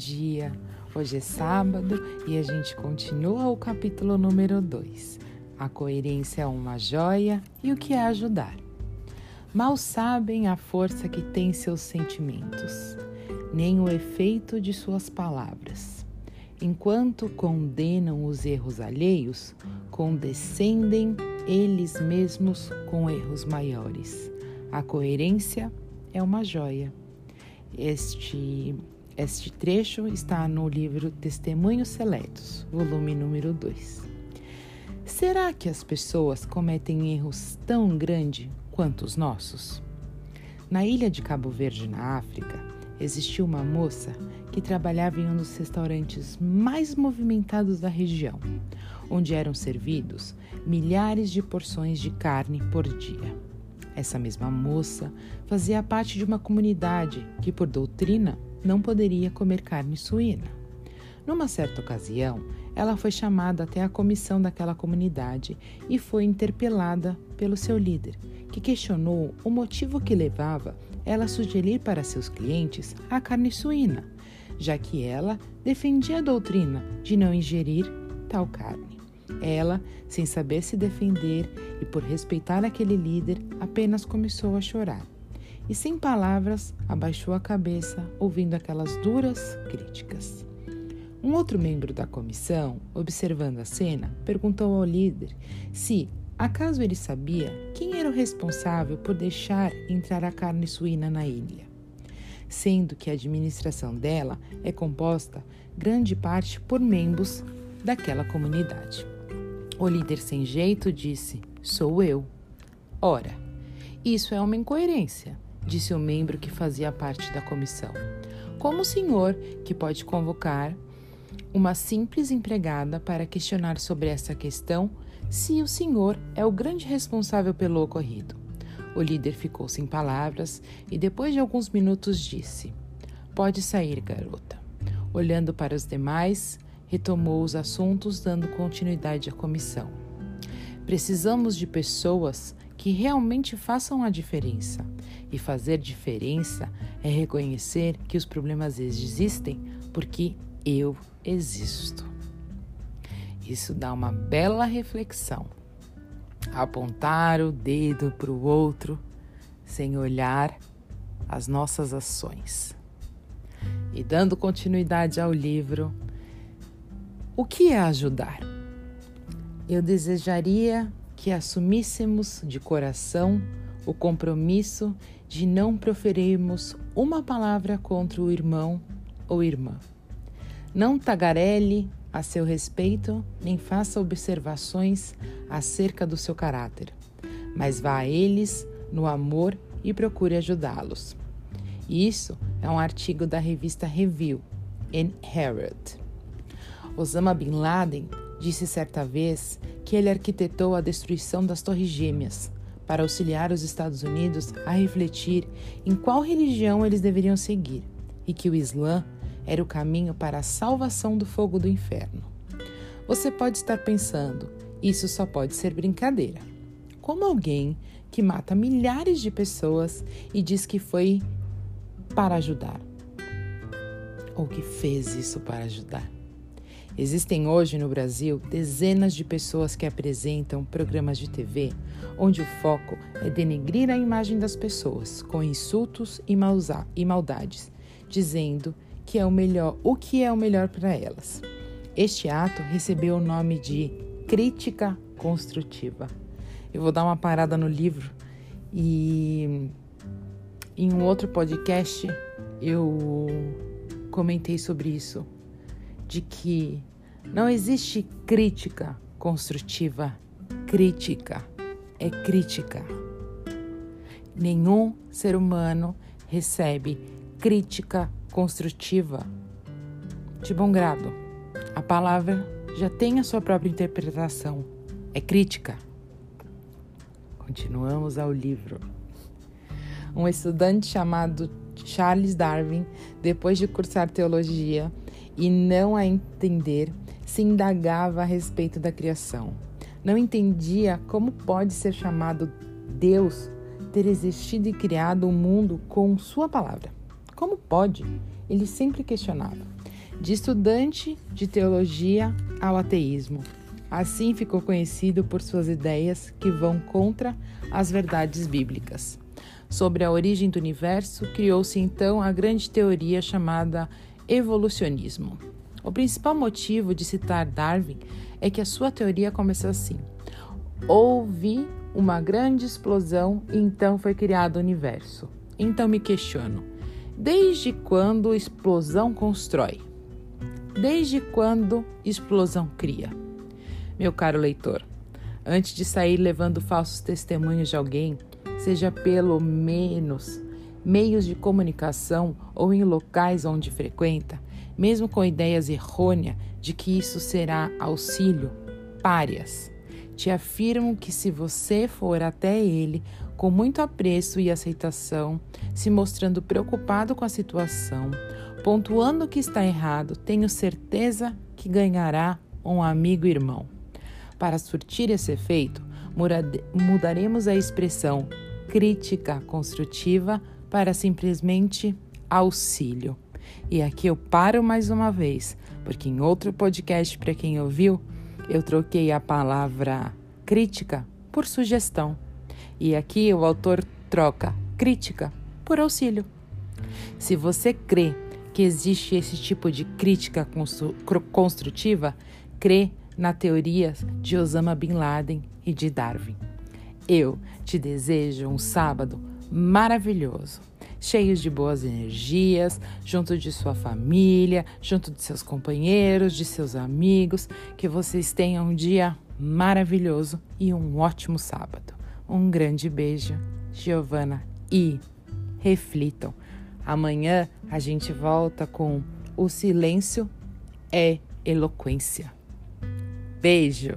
dia! Hoje é sábado e a gente continua o capítulo número 2. A coerência é uma joia e o que é ajudar. Mal sabem a força que tem seus sentimentos, nem o efeito de suas palavras. Enquanto condenam os erros alheios, condescendem eles mesmos com erros maiores. A coerência é uma joia. Este, este trecho está no livro Testemunhos Seletos, volume número 2. Será que as pessoas cometem erros tão grandes quanto os nossos? Na ilha de Cabo Verde, na África, existiu uma moça que trabalhava em um dos restaurantes mais movimentados da região, onde eram servidos milhares de porções de carne por dia. Essa mesma moça fazia parte de uma comunidade que, por doutrina, não poderia comer carne suína. Numa certa ocasião, ela foi chamada até a comissão daquela comunidade e foi interpelada pelo seu líder, que questionou o motivo que levava ela a sugerir para seus clientes a carne suína, já que ela defendia a doutrina de não ingerir tal carne. Ela, sem saber se defender e por respeitar aquele líder, apenas começou a chorar. E sem palavras, abaixou a cabeça, ouvindo aquelas duras críticas. Um outro membro da comissão, observando a cena, perguntou ao líder se, acaso ele sabia quem era o responsável por deixar entrar a carne suína na ilha. Sendo que a administração dela é composta grande parte por membros daquela comunidade. O líder sem jeito disse: Sou eu. Ora, isso é uma incoerência, disse o membro que fazia parte da comissão. Como o senhor, que pode convocar uma simples empregada para questionar sobre essa questão, se o senhor é o grande responsável pelo ocorrido? O líder ficou sem palavras e, depois de alguns minutos, disse: Pode sair, garota. Olhando para os demais, retomou os assuntos, dando continuidade à comissão. Precisamos de pessoas que realmente façam a diferença. E fazer diferença é reconhecer que os problemas existem porque eu existo. Isso dá uma bela reflexão. Apontar o dedo para o outro sem olhar as nossas ações. E dando continuidade ao livro, o que é ajudar? Eu desejaria que assumíssemos de coração o compromisso de não proferirmos uma palavra contra o irmão ou irmã. Não tagarele a seu respeito, nem faça observações acerca do seu caráter, mas vá a eles no amor e procure ajudá-los. Isso é um artigo da revista Review, in Herald. Osama Bin Laden disse certa vez que ele arquitetou a destruição das Torres Gêmeas para auxiliar os Estados Unidos a refletir em qual religião eles deveriam seguir e que o Islã era o caminho para a salvação do fogo do inferno. Você pode estar pensando, isso só pode ser brincadeira. Como alguém que mata milhares de pessoas e diz que foi para ajudar? Ou que fez isso para ajudar? Existem hoje no Brasil dezenas de pessoas que apresentam programas de TV onde o foco é denegrir a imagem das pessoas com insultos e, e maldades, dizendo que é o melhor, o que é o melhor para elas. Este ato recebeu o nome de crítica construtiva. Eu vou dar uma parada no livro e em um outro podcast eu comentei sobre isso de que não existe crítica construtiva. Crítica é crítica. Nenhum ser humano recebe crítica construtiva de bom grado. A palavra já tem a sua própria interpretação. É crítica. Continuamos ao livro. Um estudante chamado Charles Darwin, depois de cursar teologia, e não a entender, se indagava a respeito da criação. Não entendia como pode ser chamado Deus ter existido e criado o mundo com Sua palavra. Como pode? Ele sempre questionava. de estudante de teologia ao ateísmo. Assim ficou conhecido por suas ideias que vão contra as verdades bíblicas. Sobre a origem do universo, criou-se então a grande teoria chamada evolucionismo. O principal motivo de citar Darwin é que a sua teoria começou assim: houve uma grande explosão e então foi criado o universo. Então me questiono: desde quando explosão constrói? Desde quando explosão cria? Meu caro leitor, antes de sair levando falsos testemunhos de alguém, seja pelo menos meios de comunicação ou em locais onde frequenta, mesmo com ideias errôneas de que isso será auxílio, párias. Te afirmo que se você for até ele com muito apreço e aceitação, se mostrando preocupado com a situação, pontuando o que está errado, tenho certeza que ganhará um amigo irmão. Para surtir esse efeito, mudaremos a expressão crítica construtiva para simplesmente auxílio. E aqui eu paro mais uma vez, porque em outro podcast, para quem ouviu, eu troquei a palavra crítica por sugestão. E aqui o autor troca crítica por auxílio. Se você crê que existe esse tipo de crítica construtiva, crê na teoria de Osama Bin Laden e de Darwin. Eu te desejo um sábado maravilhoso, cheio de boas energias, junto de sua família, junto de seus companheiros, de seus amigos, que vocês tenham um dia maravilhoso e um ótimo sábado. Um grande beijo, Giovana, e reflitam. Amanhã a gente volta com O Silêncio é Eloquência. Beijo!